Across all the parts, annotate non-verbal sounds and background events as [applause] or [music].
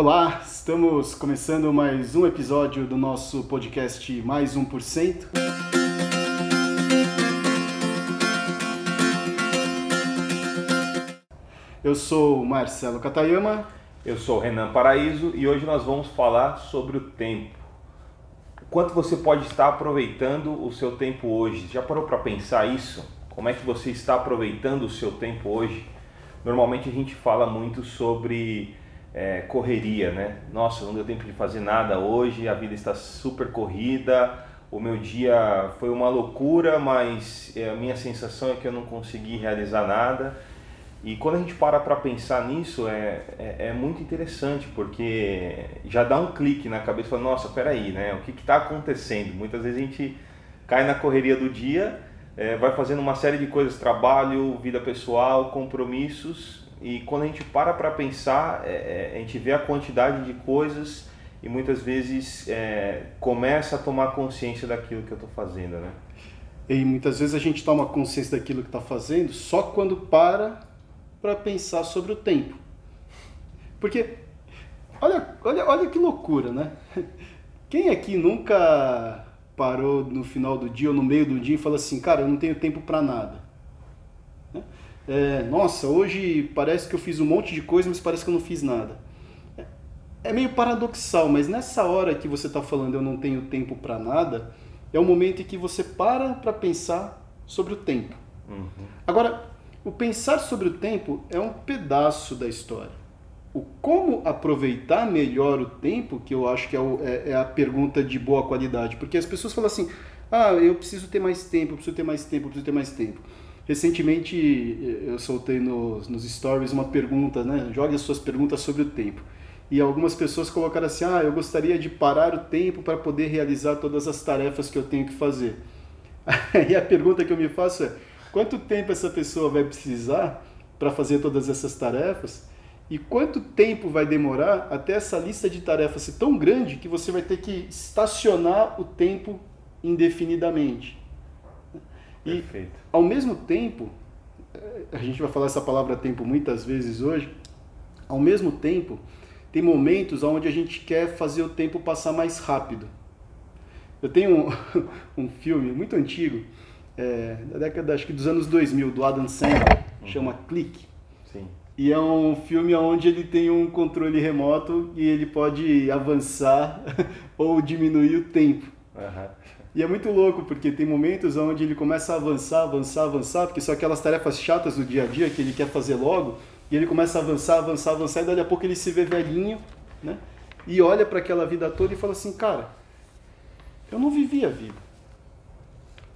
Olá, estamos começando mais um episódio do nosso podcast Mais 1%. Eu sou Marcelo Katayama. Eu sou Renan Paraíso e hoje nós vamos falar sobre o tempo. Quanto você pode estar aproveitando o seu tempo hoje? Já parou para pensar isso? Como é que você está aproveitando o seu tempo hoje? Normalmente a gente fala muito sobre é, correria, né? Nossa, não deu tempo de fazer nada hoje, a vida está super corrida, o meu dia foi uma loucura, mas é, a minha sensação é que eu não consegui realizar nada. E quando a gente para para pensar nisso, é, é, é, muito interessante, porque já dá um clique na cabeça fala, nossa, peraí, né? O que está acontecendo? Muitas vezes a gente cai na correria do dia, é, vai fazendo uma série de coisas, trabalho, vida pessoal, compromissos, e quando a gente para para pensar, é, é, a gente vê a quantidade de coisas e muitas vezes é, começa a tomar consciência daquilo que eu estou fazendo, né? E muitas vezes a gente toma consciência daquilo que está fazendo só quando para para pensar sobre o tempo. Porque, olha, olha, olha que loucura, né? Quem aqui nunca parou no final do dia ou no meio do dia e falou assim, cara, eu não tenho tempo para nada? Né? É, nossa, hoje parece que eu fiz um monte de coisa, mas parece que eu não fiz nada. É, é meio paradoxal, mas nessa hora que você está falando eu não tenho tempo para nada, é o momento em que você para para pensar sobre o tempo. Uhum. Agora, o pensar sobre o tempo é um pedaço da história. O como aproveitar melhor o tempo, que eu acho que é, o, é, é a pergunta de boa qualidade. Porque as pessoas falam assim, ah, eu preciso ter mais tempo, eu preciso ter mais tempo, eu preciso ter mais tempo. Recentemente eu soltei nos, nos stories uma pergunta, né? Jogue as suas perguntas sobre o tempo. E algumas pessoas colocaram assim: ah, eu gostaria de parar o tempo para poder realizar todas as tarefas que eu tenho que fazer. [laughs] E a pergunta que eu me faço é: quanto tempo essa pessoa vai precisar para fazer todas essas tarefas e quanto tempo vai demorar até essa lista de tarefas ser tão grande que você vai ter que estacionar o tempo indefinidamente. E Perfeito. ao mesmo tempo, eh, a gente vai falar essa palavra tempo muitas vezes hoje, ao mesmo tempo, tem momentos onde a gente quer fazer o tempo passar mais rápido. Eu tenho um, [laughs] um filme muito antigo é, da década acho que dos anos 2000, do Adam Sandler, uhum. chama Click. Sim. E é um filme onde ele tem um controle remoto e ele pode avançar [laughs] ou diminuir o tempo. Uhum. E é muito louco, porque tem momentos onde ele começa a avançar, avançar, avançar, porque são aquelas tarefas chatas do dia a dia que ele quer fazer logo, e ele começa a avançar, avançar, avançar, e daqui a pouco ele se vê velhinho, né? E olha para aquela vida toda e fala assim, cara, eu não vivi a vida.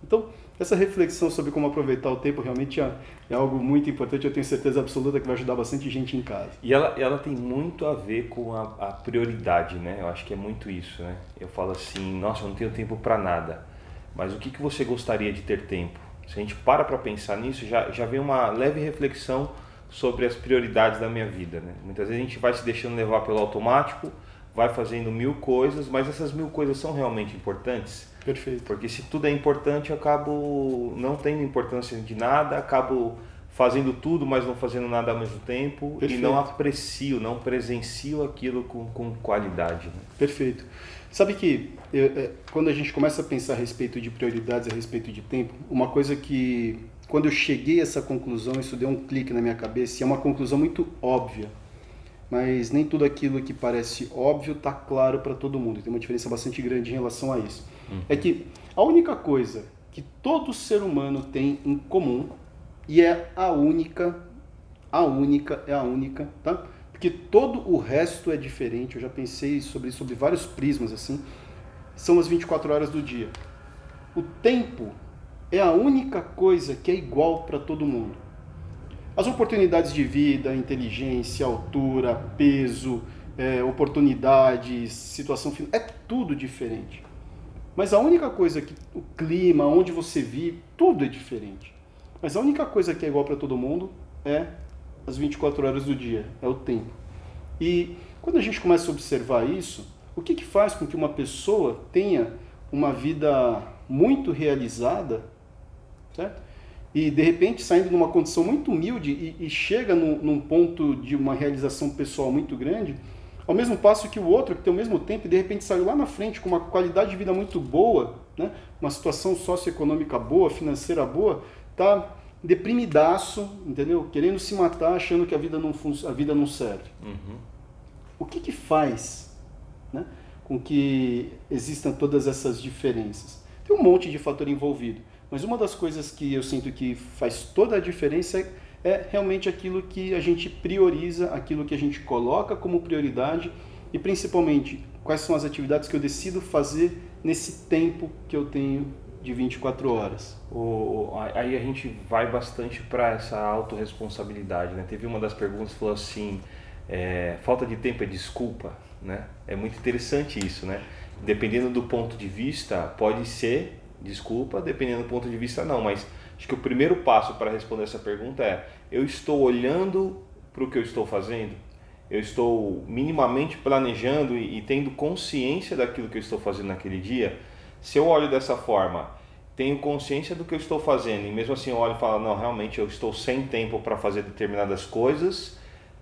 Então, essa reflexão sobre como aproveitar o tempo realmente é, é, algo muito importante. Eu tenho certeza absoluta que vai ajudar bastante gente em casa. E ela, ela tem muito a ver com a, a prioridade, né? Eu acho que é muito isso, né? Eu falo assim, nossa, eu não tenho tempo para nada. Mas o que, que você gostaria de ter tempo? Se a gente para para pensar nisso, já, já vem uma leve reflexão sobre as prioridades da minha vida, né? Muitas vezes a gente vai se deixando levar pelo automático, vai fazendo mil coisas, mas essas mil coisas são realmente importantes? Perfeito. Porque se tudo é importante, eu acabo não tendo importância de nada, acabo fazendo tudo, mas não fazendo nada ao mesmo tempo Perfeito. e não aprecio, não presencio aquilo com, com qualidade. Né? Perfeito. Sabe que eu, é, quando a gente começa a pensar a respeito de prioridades, a respeito de tempo, uma coisa que quando eu cheguei a essa conclusão, isso deu um clique na minha cabeça, e é uma conclusão muito óbvia, mas nem tudo aquilo que parece óbvio está claro para todo mundo. Tem uma diferença bastante grande em relação a isso. É que a única coisa que todo ser humano tem em comum e é a única, a única, é a única, tá? Porque todo o resto é diferente. Eu já pensei sobre sobre vários prismas assim. São as 24 horas do dia. O tempo é a única coisa que é igual para todo mundo. As oportunidades de vida, inteligência, altura, peso, é, oportunidades, situação é tudo diferente. Mas a única coisa que o clima, onde você vive, tudo é diferente. Mas a única coisa que é igual para todo mundo é as 24 horas do dia, é o tempo. E quando a gente começa a observar isso, o que, que faz com que uma pessoa tenha uma vida muito realizada, certo? e de repente saindo de uma condição muito humilde e, e chega num, num, ponto de uma realização pessoal muito grande, Ao mesmo passo que o outro, que tem o mesmo tempo, e de repente saiu lá na frente com uma qualidade de vida muito boa, né? uma situação socioeconômica boa, financeira boa, tá deprimidaço, entendeu? Querendo se matar, achando que a vida não, a vida não serve. Uhum. O que que faz né, com que existam todas essas diferenças? Tem um monte de fator envolvido, mas uma das coisas que eu sinto que faz toda a diferença é, é realmente aquilo que a gente prioriza, aquilo que a gente coloca como prioridade e principalmente quais são as atividades que eu decido fazer nesse tempo que eu tenho de 24 horas. O, aí a gente vai bastante para essa autorresponsabilidade. Né? Teve uma das perguntas que falou assim: é, falta de tempo é desculpa. Né? É muito interessante isso. Né? Dependendo do ponto de vista, pode ser desculpa, dependendo do ponto de vista, não. Mas acho que o primeiro passo para responder essa pergunta é: eu estou olhando para o que eu estou fazendo? Eu estou minimamente planejando e, e tendo consciência daquilo que eu estou fazendo naquele dia? Se eu olho dessa forma, tenho consciência do que eu estou fazendo e mesmo assim eu olho e falo, não, realmente eu estou sem tempo para fazer determinadas coisas,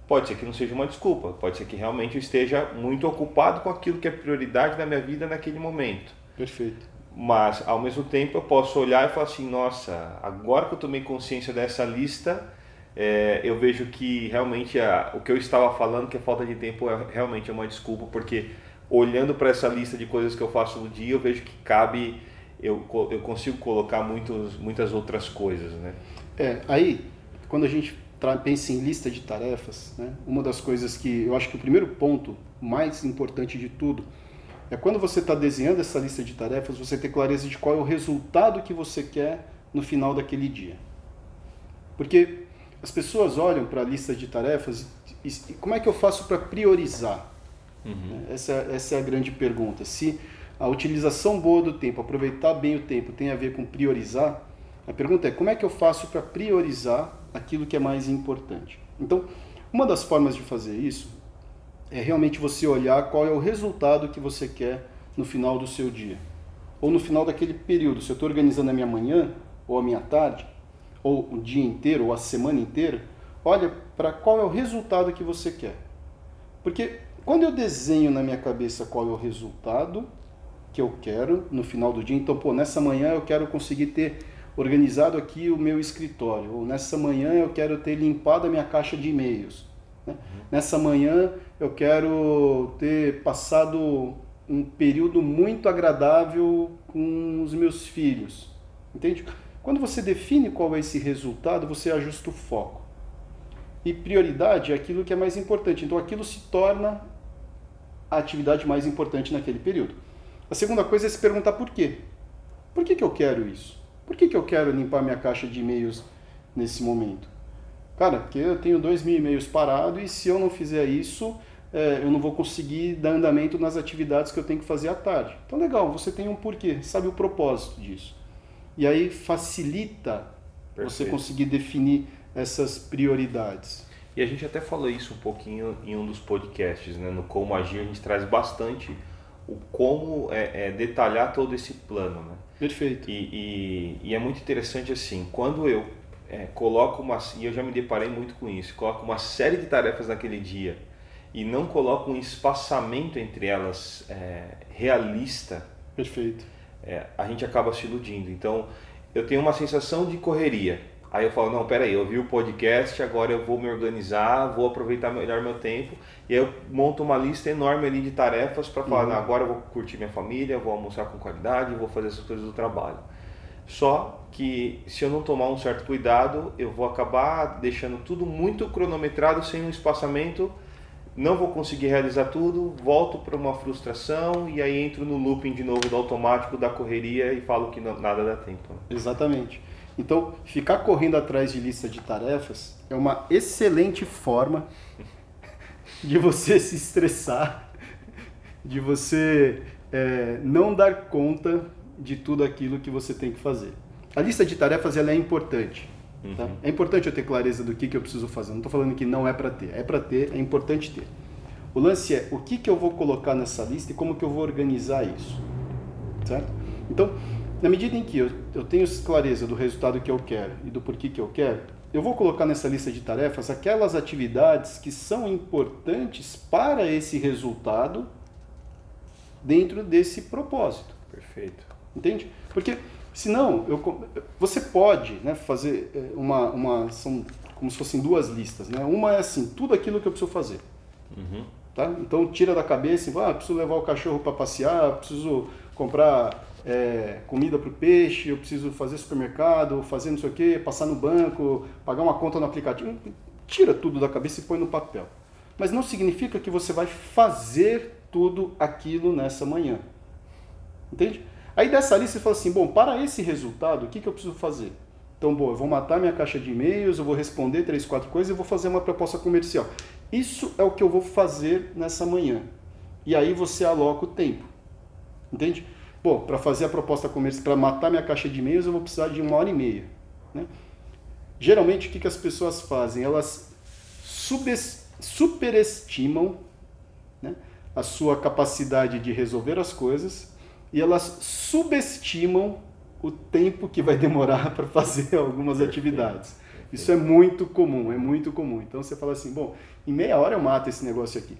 pode ser que não seja uma desculpa, pode ser que realmente eu esteja muito ocupado com aquilo que é prioridade na minha vida naquele momento. Perfeito. Mas ao mesmo tempo eu posso olhar e falar assim, nossa, agora que eu tomei consciência dessa lista, é, eu vejo que realmente a, o que eu estava falando, que a falta de tempo é realmente é uma desculpa, porque olhando para essa lista de coisas que eu faço no dia, eu vejo que cabe, eu, eu consigo colocar muitos, muitas outras coisas, né? É, aí, quando a gente pensa em lista de tarefas, né, uma das coisas que eu acho que o primeiro ponto mais importante de tudo é quando você está desenhando essa lista de tarefas, você ter clareza de qual é o resultado que você quer no final daquele dia. Porque as pessoas olham para a lista de tarefas e como é que eu faço para priorizar? Uhum. Essa, essa é a grande pergunta. Se a utilização boa do tempo, aproveitar bem o tempo, tem a ver com priorizar, a pergunta é como é que eu faço para priorizar aquilo que é mais importante? Então, uma das formas de fazer isso é realmente você olhar qual é o resultado que você quer no final do seu dia. Ou no final daquele período. Se eu estou organizando a minha manhã, ou a minha tarde, ou o dia inteiro, ou a semana inteira, olha para qual é o resultado que você quer. Porque quando eu desenho na minha cabeça qual é o resultado que eu quero no final do dia, então, pô, nessa manhã eu quero conseguir ter organizado aqui o meu escritório, ou nessa manhã eu quero ter limpado a minha caixa de e-mails. Né? Nessa manhã eu quero ter passado um período muito agradável com os meus filhos. Entende? Quando você define qual é esse resultado, você ajusta o foco. E prioridade é aquilo que é mais importante. Então aquilo se torna a atividade mais importante naquele período. A segunda coisa é se perguntar por quê. Por que, que eu quero isso? Por que, que eu quero limpar minha caixa de e-mails nesse momento? Cara, porque eu tenho dois mil e-mails parados e se eu não fizer isso, é, eu não vou conseguir dar andamento nas atividades que eu tenho que fazer à tarde. Então, legal, você tem um porquê, sabe o propósito disso. E aí facilita Perfeito. você conseguir definir essas prioridades. E a gente até falou isso um pouquinho em um dos podcasts, né? No Como Agir, a gente traz bastante o como é, é detalhar todo esse plano, né? Perfeito. E, e, e é muito interessante assim, quando eu é, coloco uma, e eu já me deparei muito com isso, coloco uma série de tarefas naquele dia e não coloco um espaçamento entre elas é, realista. Perfeito. É, a gente acaba se iludindo. Então, eu tenho uma sensação de correria. Aí eu falo, não, peraí, eu vi o podcast, agora eu vou me organizar, vou aproveitar melhor meu tempo. E aí eu monto uma lista enorme ali de tarefas para falar, uhum. agora eu vou curtir minha família, vou almoçar com qualidade, vou fazer essas coisas do trabalho. Só que se eu não tomar um certo cuidado, eu vou acabar deixando tudo muito cronometrado, sem um espaçamento, não vou conseguir realizar tudo, volto para uma frustração e aí entro no looping de novo do automático, da correria e falo que nada dá tempo. Né? Exatamente. Então, ficar correndo atrás de lista de tarefas é uma excelente forma [laughs] de você se estressar, de você é, não dar conta de tudo aquilo que você tem que fazer. A lista de tarefas ela é importante. Tá? Uhum. É importante eu ter clareza do que, que eu preciso fazer. Não estou falando que não é para ter. É para ter, é importante ter. O lance é o que, que eu vou colocar nessa lista e como que eu vou organizar isso. Certo? Então, na medida em que eu, eu tenho clareza do resultado que eu quero e do porquê que eu quero, eu vou colocar nessa lista de tarefas aquelas atividades que são importantes para esse resultado dentro desse propósito. Perfeito. Entende? Porque senão eu, você pode né, fazer eh, uma, uma. São como se fossem duas listas. Né? Uma é assim, tudo aquilo que eu preciso fazer. Uhum. Tá? Então tira da cabeça e ah, preciso levar o cachorro para passear, preciso comprar é, comida para o peixe, eu preciso fazer supermercado, fazer não sei o que, passar no banco, pagar uma conta no aplicativo. Tira tudo da cabeça e põe no papel. Mas não significa que você vai fazer tudo aquilo nessa manhã. Entende? Aí dessa lista você fala assim, bom, para esse resultado, o que, que eu preciso fazer? Então, bom, eu vou matar minha caixa de e-mails, eu vou responder três, quatro coisas e vou fazer uma proposta comercial. Isso é o que eu vou fazer nessa manhã. E aí você aloca o tempo. Entende? Bom, para fazer a proposta comercial, para matar minha caixa de e-mails, eu vou precisar de uma hora e meia. Né? Geralmente, o que, que as pessoas fazem? Elas superestimam né, a sua capacidade de resolver as coisas e elas subestimam o tempo que vai demorar [laughs] para fazer [laughs] algumas atividades. Isso é muito comum, é muito comum. Então você fala assim, bom, em meia hora eu mato esse negócio aqui.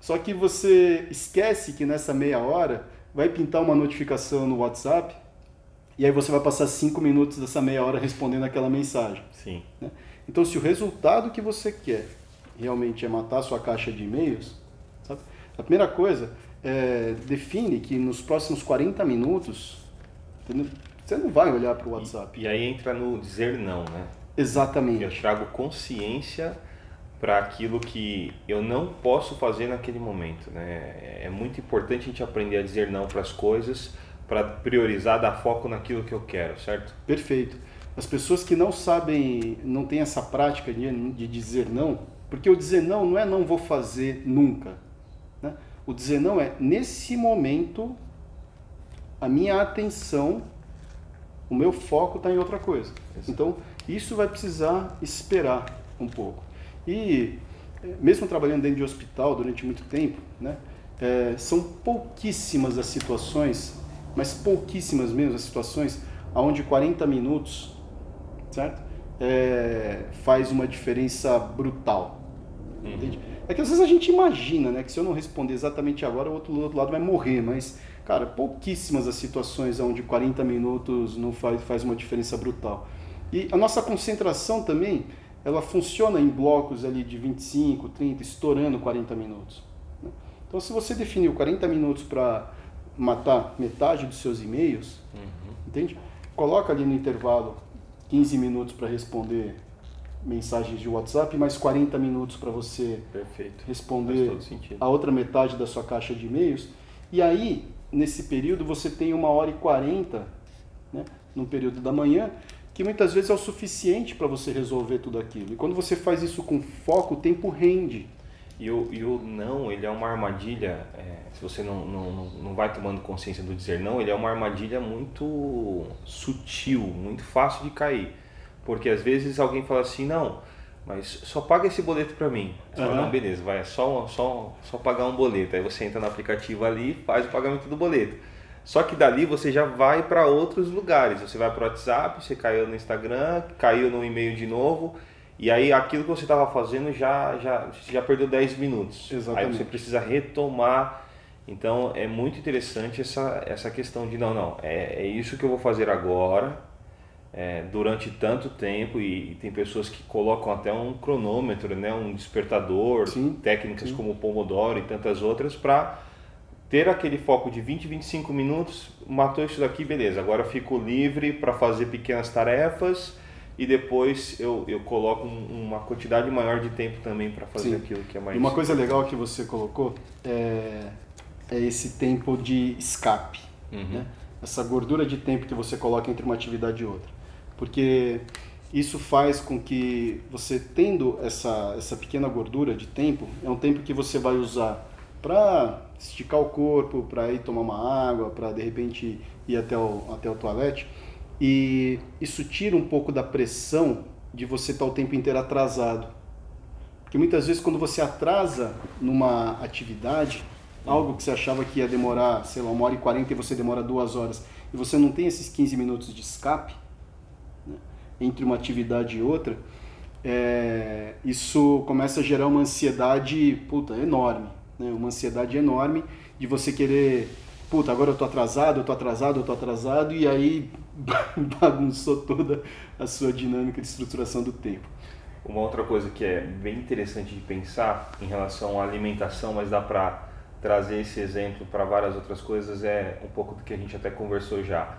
Só que você esquece que nessa meia hora vai pintar uma notificação no WhatsApp e aí você vai passar cinco minutos dessa meia hora respondendo aquela mensagem. Sim. Né? Então, se o resultado que você quer realmente é matar a sua caixa de e-mails, sabe? a primeira coisa é define que nos próximos 40 minutos você não vai olhar para o WhatsApp. E, e, aí entra no dizer não, né? Exatamente. Eu trago consciência para aquilo que eu não posso fazer naquele momento. Né? É muito importante a gente aprender a dizer não para as coisas, para priorizar, dar foco naquilo que eu quero, certo? Perfeito. As pessoas que não sabem, não têm essa prática de, de dizer não, porque o dizer não não é não vou fazer nunca. O dizer não é nesse momento a minha atenção, o meu foco está em outra coisa. Então isso vai precisar esperar um pouco. E mesmo trabalhando dentro de hospital durante muito tempo, né, é, são pouquíssimas as situações, mas pouquíssimas mesmo as situações, onde 40 minutos, certo? É, faz uma diferença brutal. Uhum. Entende? É que às vezes a gente imagina, né, que se eu não responder exatamente agora, o outro, o outro lado vai morrer, mas, cara, pouquíssimas as situações onde 40 minutos não faz, faz uma diferença brutal. E a nossa concentração também, ela funciona em blocos ali de 25, 30, estourando 40 minutos. Né? Então, se você definiu 40 minutos para matar metade dos seus e-mails, uhum. entende? Coloca ali no intervalo 15 minutos para responder mensagens de WhatsApp, mais 40 minutos para você Perfeito. responder a outra metade da sua caixa de e-mails. E aí, nesse período, você tem uma hora e 40, né, no período da manhã, que muitas vezes é o suficiente para você resolver tudo aquilo. E quando você faz isso com foco, o tempo rende. E o, e o não, ele é uma armadilha, é, se você não, não, não vai tomando consciência do dizer não, ele é uma armadilha muito sutil, muito fácil de cair. Porque às vezes alguém fala assim, não, mas só paga esse boleto para mim. Você uhum. fala, não, beleza, vai, é só, só, só pagar um boleto. Aí você entra no aplicativo ali faz o pagamento do boleto. Só que dali você já vai para outros lugares. Você vai para o WhatsApp, você caiu no Instagram, caiu no e-mail de novo. E aí aquilo que você estava fazendo já, já, já perdeu 10 minutos. Exatamente. Aí você precisa retomar. Então é muito interessante essa, essa questão de não, não, é, é isso que eu vou fazer agora, é, durante tanto tempo e, e, tem pessoas que colocam até um cronômetro, né, um despertador, sim, técnicas sim. como o Pomodoro e tantas outras para ter aquele foco de 20, 25 minutos, matou isso daqui, beleza. Agora eu fico livre para fazer pequenas tarefas e depois eu, eu coloco um, uma quantidade maior de tempo também para fazer Sim. aquilo que é mais. E uma coisa legal que você colocou é, é esse tempo de escape, uhum. né? essa gordura de tempo que você coloca entre uma atividade e outra. Porque isso faz com que você tendo essa, essa pequena gordura de tempo, é um tempo que você vai usar para esticar o corpo, para ir tomar uma água, para de repente ir até o, até o toalete. E isso tira um pouco da pressão de você estar tá o tempo inteiro atrasado. Porque muitas vezes quando você atrasa numa atividade, algo que você achava que ia demorar, sei lá, uma hora e quarenta e você demora duas horas, e você não tem esses 15 minutos de escape entre uma atividade e outra, é, isso começa a gerar uma ansiedade puta, enorme. Né? Uma ansiedade enorme de você querer, puta, agora eu tô atrasado, eu tô atrasado, eu tô atrasado, e aí [laughs] bagunçou toda a sua dinâmica de estruturação do tempo. Uma outra coisa que é bem interessante de pensar em relação à alimentação, mas dá para trazer esse exemplo para várias outras coisas, é um pouco do que a gente até conversou já.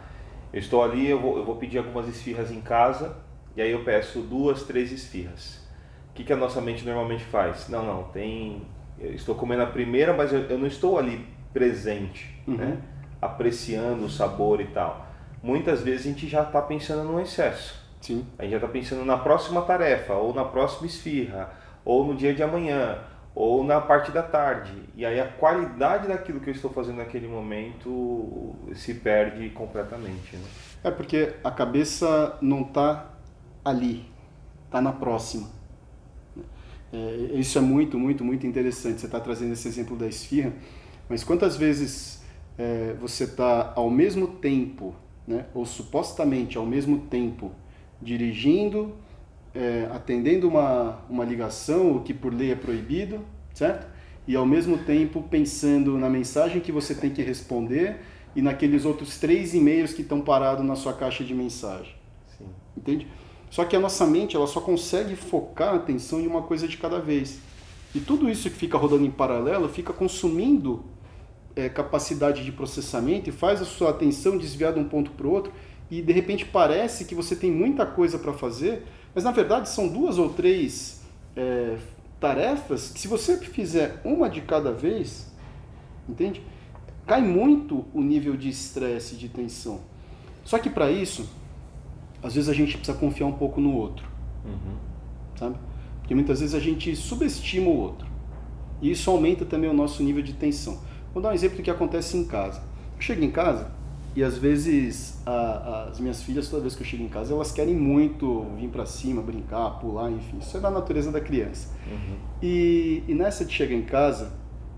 Eu estou ali, eu vou, eu vou pedir algumas esfirras em casa, e aí eu peço duas, três esfirras. O que, que a nossa mente normalmente faz? Não, não, tem. Eu estou comendo a primeira, mas eu, eu não estou ali presente, uhum. né? apreciando o sabor e tal. Muitas vezes a gente já está pensando no excesso. Sim. A gente já está pensando na próxima tarefa, ou na próxima esfirra, ou no dia de amanhã, ou na parte da tarde. E aí a qualidade daquilo que eu estou fazendo naquele momento se perde completamente. Né? É porque a cabeça não está ali, está na próxima. É, isso é muito, muito, muito interessante. Você está trazendo esse exemplo da esfirra, mas quantas vezes é, você está ao mesmo tempo, né, ou supostamente ao mesmo tempo, dirigindo, é, atendendo uma, uma ligação, o que por lei é proibido, certo? E ao mesmo tempo pensando na mensagem que você tem que responder e naqueles outros três e-mails que estão parados na sua caixa de mensagem. Sim. Entende? Só que a nossa mente ela só consegue focar a atenção em uma coisa de cada vez. E tudo isso que fica rodando em paralelo fica consumindo é, capacidade de processamento e faz a sua atenção desviar de um ponto para o outro e de repente parece que você tem muita coisa para fazer, mas na verdade são duas ou três é, tarefas que se você fizer uma de cada vez, entende? Cai muito o nível de estresse, de tensão. Só que para isso, às vezes a gente precisa confiar um pouco no outro, uhum. sabe? Porque muitas vezes a gente subestima o outro. E isso aumenta também o nosso nível de tensão. Vou dar um exemplo do que acontece em casa. Eu chego em casa, e às vezes a, as minhas filhas, toda vez que eu chego em casa, elas querem muito vir para cima, brincar, pular, enfim. Isso é da natureza da criança. Uhum. E, e, nessa de chegar em casa,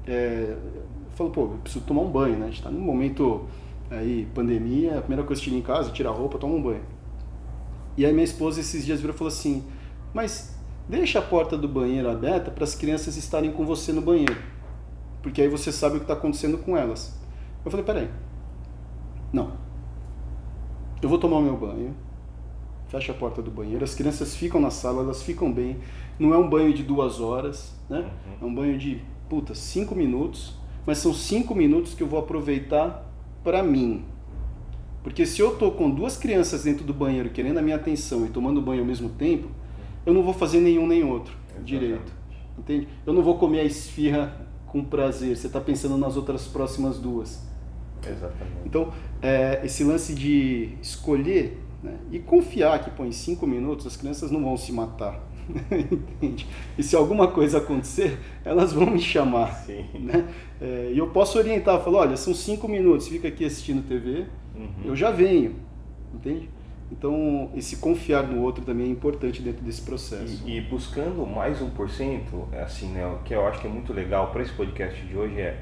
é, eu falo, pô, eu preciso tomar um banho, né? A gente tá num momento aí, pandemia, a primeira coisa que chega em casa, tira a roupa, toma um banho. E aí minha esposa esses dias virou e falou assim, mas deixa a porta do banheiro aberta para as crianças estarem com você no banheiro. Porque aí você sabe o que está acontecendo com elas. Eu falei, peraí. Eu vou tomar o meu banho, fecha a porta do banheiro, as crianças ficam na sala, elas ficam bem. Não é um banho de duas horas, né? Uhum. É um banho de, puta, cinco minutos, mas são cinco minutos que eu vou aproveitar para mim. Porque se eu tô com duas crianças dentro do banheiro querendo a minha atenção e tomando banho ao mesmo tempo, eu não vou fazer nenhum nem outro Exatamente. direito. Entende? Eu não vou comer a esfirra com prazer. Você está pensando nas outras próximas duas. Exatamente. Então, é, esse lance de escolher né, e confiar que, pô, em cinco minutos as crianças não vão se matar. [laughs] Entende? E se alguma coisa acontecer, elas vão me chamar. Sim. Né? É, e eu posso orientar, falar, olha, são cinco minutos, fica aqui assistindo TV, uhum. eu já venho. Entende? Então, esse confiar no outro também é importante dentro desse processo. E, e buscando mais um por cento, é assim, né, o que eu acho que é muito legal para esse podcast de hoje é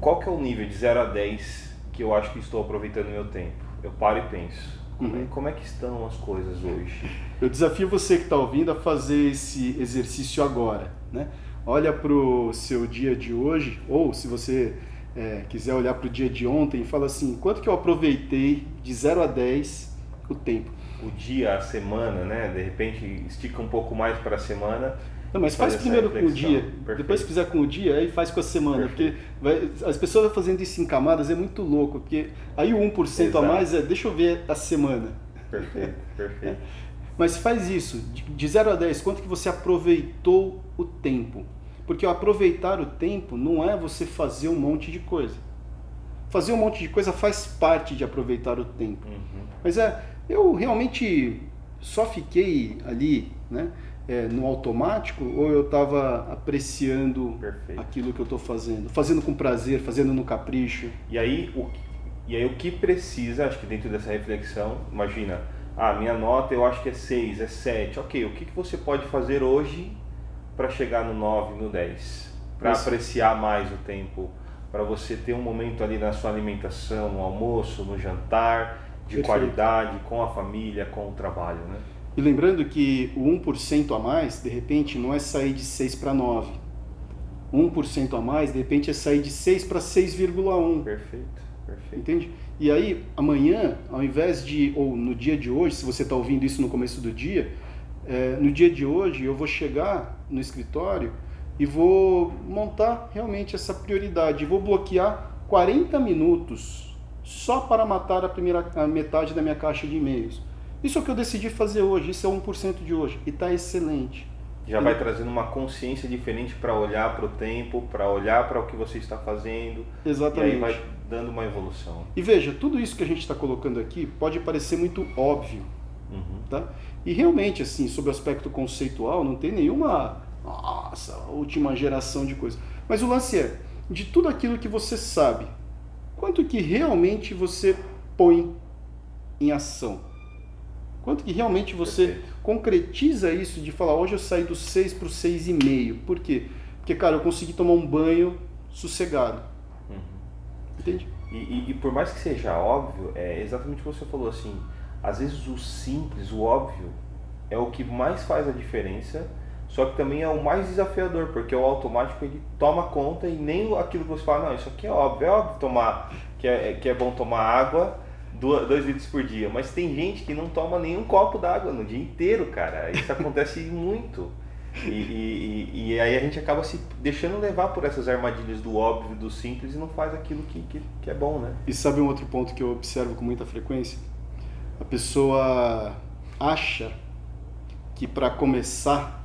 qual que é o nível de 0 a 10 que eu acho que estou aproveitando meu tempo? Eu paro e penso. Como, é, uhum. é, como é que estão as coisas hoje? Eu desafio você que está ouvindo a fazer esse exercício agora. Né? Olha para o seu dia de hoje, ou se você é, quiser olhar para o dia de ontem e fala assim, quanto que eu aproveitei de 0 a 10 o tempo? O dia, a semana, né? De repente estica um pouco mais para a semana não, mas faz primeiro com o dia. Perfeito. Depois se fizer com o dia, aí faz com a semana. Perfeito. Porque vai, as pessoas fazendo isso em camadas é muito louco. Porque aí o 1% Exato. a mais é, deixa eu ver a semana. Perfeito, [laughs] perfeito. Mas faz isso, de 0 a 10, quanto que você aproveitou o tempo? Porque aproveitar o tempo não é você fazer um monte de coisa. Fazer um monte de coisa faz parte de aproveitar o tempo. Uhum. Mas é, eu realmente só fiquei ali, né? É, no automático ou eu estava apreciando Perfeito. aquilo que eu estou fazendo, fazendo com prazer, fazendo no capricho. E aí o e aí o que precisa, acho que dentro dessa reflexão, imagina, ah, minha nota eu acho que é 6, é 7. OK, o que, que você pode fazer hoje para chegar no 9, no 10? Para apreciar mais o tempo, para você ter um momento ali na sua alimentação, no almoço, no jantar, de Perfeito. qualidade, com a família, com o trabalho, né? E lembrando que o 1% a mais, de repente, não é sair de 6 para 9. 1% a mais, de repente, é sair de 6 para 6,1. Perfeito, perfeito. Entende? E aí, amanhã, ao invés de, ou no dia de hoje, se você está ouvindo isso no começo do dia, é, no dia de hoje eu vou chegar no escritório e vou montar realmente essa prioridade. Vou bloquear 40 minutos só para matar a primeira a metade da minha caixa de e-mails. Isso é o que eu decidi fazer hoje, isso é 1% de hoje e está excelente. Já vai trazendo uma consciência diferente para olhar para o tempo, para olhar para o que você está fazendo. Exatamente. E aí vai dando uma evolução. E veja, tudo isso que a gente está colocando aqui pode parecer muito óbvio, Uhum. tá? E realmente, assim, sobre o aspecto conceitual, não tem nenhuma, nossa, última geração de coisa. Mas o lance é, de tudo aquilo que você sabe, quanto que realmente você põe em ação? Quanto que realmente você Perfeito. concretiza isso de falar, hoje eu saí do 6 para o 6,5. Por quê? Porque, cara, eu consegui tomar um banho sossegado. Uhum. Entende? E, e- e por mais que seja óbvio, é exatamente o que você falou assim. Às vezes o simples, o óbvio, é o que mais faz a diferença, só que também é o mais desafiador, porque o automático ele toma conta e nem aquilo que você fala, não, isso aqui é óbvio, é óbvio tomar, que é, que é bom tomar água, 2 litros por dia, mas tem gente que não toma nenhum copo d'água no dia inteiro, cara. Isso acontece [laughs] muito. E, e- e- e aí a gente acaba se deixando levar por essas armadilhas do óbvio, do simples e não faz aquilo que, que, que é bom, né? E sabe um outro ponto que eu observo com muita frequência? A pessoa acha que para começar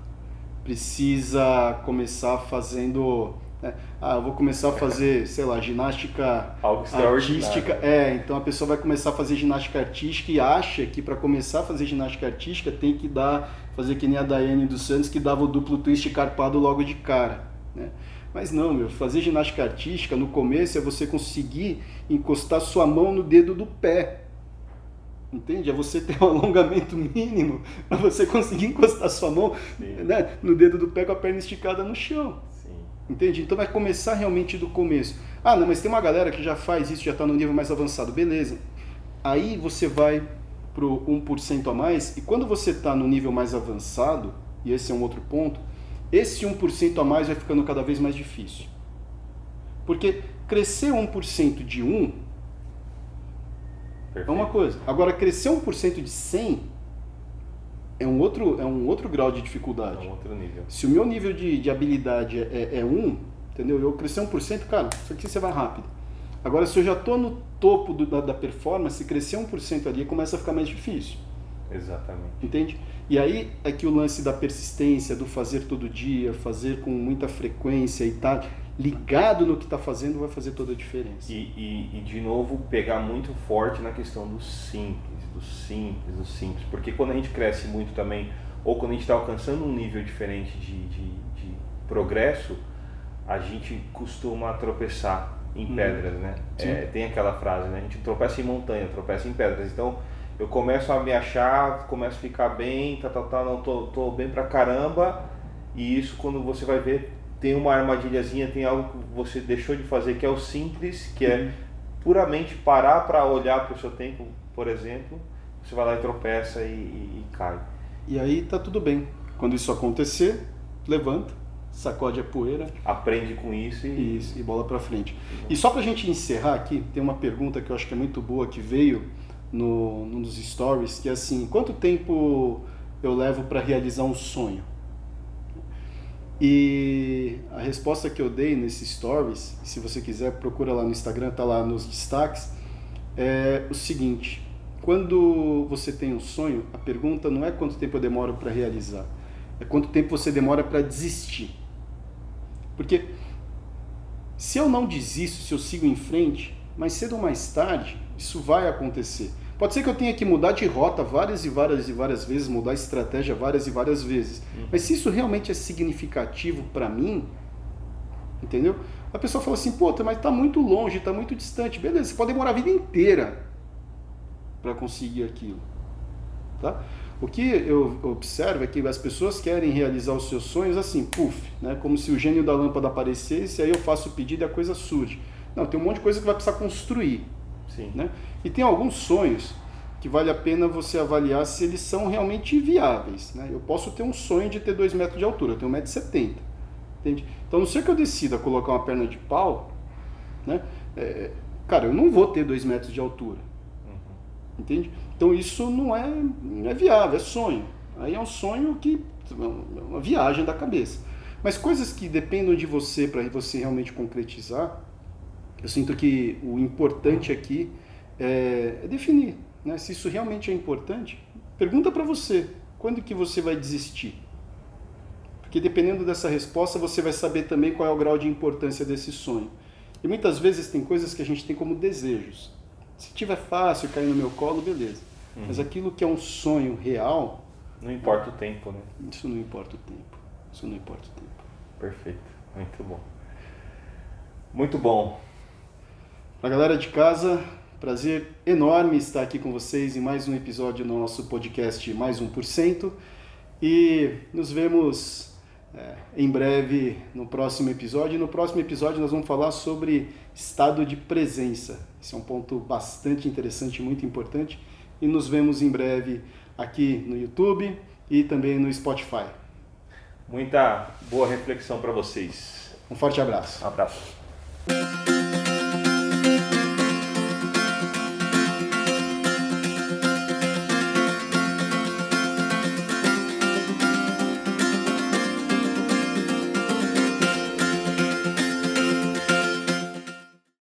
precisa começar fazendo. Né? Ah, eu vou começar a fazer, sei lá, ginástica Algo artística. É, então a pessoa vai começar a fazer ginástica artística e acha que para começar a fazer ginástica artística tem que dar, fazer que nem a Daiane dos Santos que dava o duplo twist carpado logo de cara. Né? Mas não, meu, fazer ginástica artística no começo é você conseguir encostar sua mão no dedo do pé. Entende? É você ter um [laughs] alongamento mínimo para você conseguir encostar sua mão né, no dedo do pé com a perna esticada no chão. Entende? Então vai começar realmente do começo. Ah, não, mas tem uma galera que já faz isso, já está no nível mais avançado. Beleza. Aí você vai pro 1% a mais, e quando você está no nível mais avançado, e esse é um outro ponto, esse 1% a mais vai ficando cada vez mais difícil. Porque crescer 1% de 1 é Perfeito. uma coisa. Agora, crescer 1% de 100 é um outro, é um outro grau de É dificuldade. um outro nível. Se o meu nível de, de habilidade é, é 1, entendeu? Eu crescer 1%, cara, isso aqui você vai rápido. Agora, se eu já estou no topo do- da, da performance, crescer 1% ali começa a ficar mais difícil, Exatamente. entende? E aí é que o lance da persistência, do fazer todo dia, fazer com muita frequência e estar ligado no que está fazendo vai fazer toda a diferença. E, e, e, de novo pegar muito forte na questão do simples, do simples, do simples. Porque quando a gente cresce muito também, ou quando a gente está alcançando um nível diferente de, de, de progresso, a gente costuma tropeçar em Hum. pedras, né? É, tem aquela frase, né? A gente tropeça em montanha, tropeça em pedras. Então eu começo a me achar, começo a ficar bem, tá, tá, tá, não, tô, tô bem pra caramba. E isso quando você vai ver, tem uma armadilhazinha, tem algo que você deixou de fazer que é o simples, que é puramente parar para olhar para o seu tempo, por exemplo, você vai lá e tropeça e, e- e cai. E aí tá tudo bem. Quando isso acontecer, levanta, sacode a poeira Aprende com isso e, Isso, e bola pra frente. E só pra gente encerrar aqui, tem uma pergunta que eu acho que é muito boa que veio no, num dos stories, que é assim, quanto tempo eu levo para realizar um sonho? E a resposta que eu dei nesses stories, se você quiser procura lá no Instagram, tá lá nos destaques, é o seguinte: quando você tem um sonho, a pergunta não é quanto tempo eu demoro para realizar, é quanto tempo você demora para desistir. Porque se eu não desisto, se eu sigo em frente, mais cedo ou mais tarde, isso vai acontecer. Pode ser que eu tenha que mudar de rota várias e várias e várias vezes, mudar estratégia várias e várias vezes. Mas se isso realmente é significativo para mim, entendeu? A pessoa fala assim, pô, mas tá muito longe, tá muito distante. Beleza, você pode demorar a vida inteira para conseguir aquilo, tá? O que eu observo é que as pessoas querem realizar os seus sonhos assim, puf, né? Como se o gênio da lâmpada aparecesse, aí eu faço o pedido e a coisa surge. Não, tem um monte de coisa que vai precisar construir, sim. né? E tem alguns sonhos que vale a pena você avaliar se eles são realmente viáveis. Né? Eu posso ter um sonho de ter 2 metros de altura, eu tenho 1,70m. Entende? Então, não sei que eu decida colocar uma perna de pau, né? É, cara, eu não vou ter 2 metros de altura. Entende? Então, isso não é, não é viável, é sonho. Aí é um sonho que é uma viagem da cabeça. Mas coisas que dependam de você para você realmente concretizar, eu sinto que o importante aqui é, é definir. Né? Se isso realmente é importante, pergunta para você, quando que você vai desistir? Porque dependendo dessa resposta, você vai saber também qual é o grau de importância desse sonho. E muitas vezes tem coisas que a gente tem como desejos. Se tiver fácil cair no meu colo, beleza. Uhum. Mas aquilo que é um sonho real. Não importa o tempo, né? Isso não importa o tempo. Isso não importa o tempo. Perfeito. Muito bom. Muito bom. Para a galera de casa, prazer enorme estar aqui com vocês em mais um episódio do nosso podcast Mais 1%. E nos vemos é, em breve no próximo episódio. E no próximo episódio nós vamos falar sobre estado de presença. Esse é um ponto bastante interessante, muito importante. E nos vemos em breve aqui no YouTube e também no Spotify. Muita boa reflexão para vocês. Um forte abraço. Um abraço.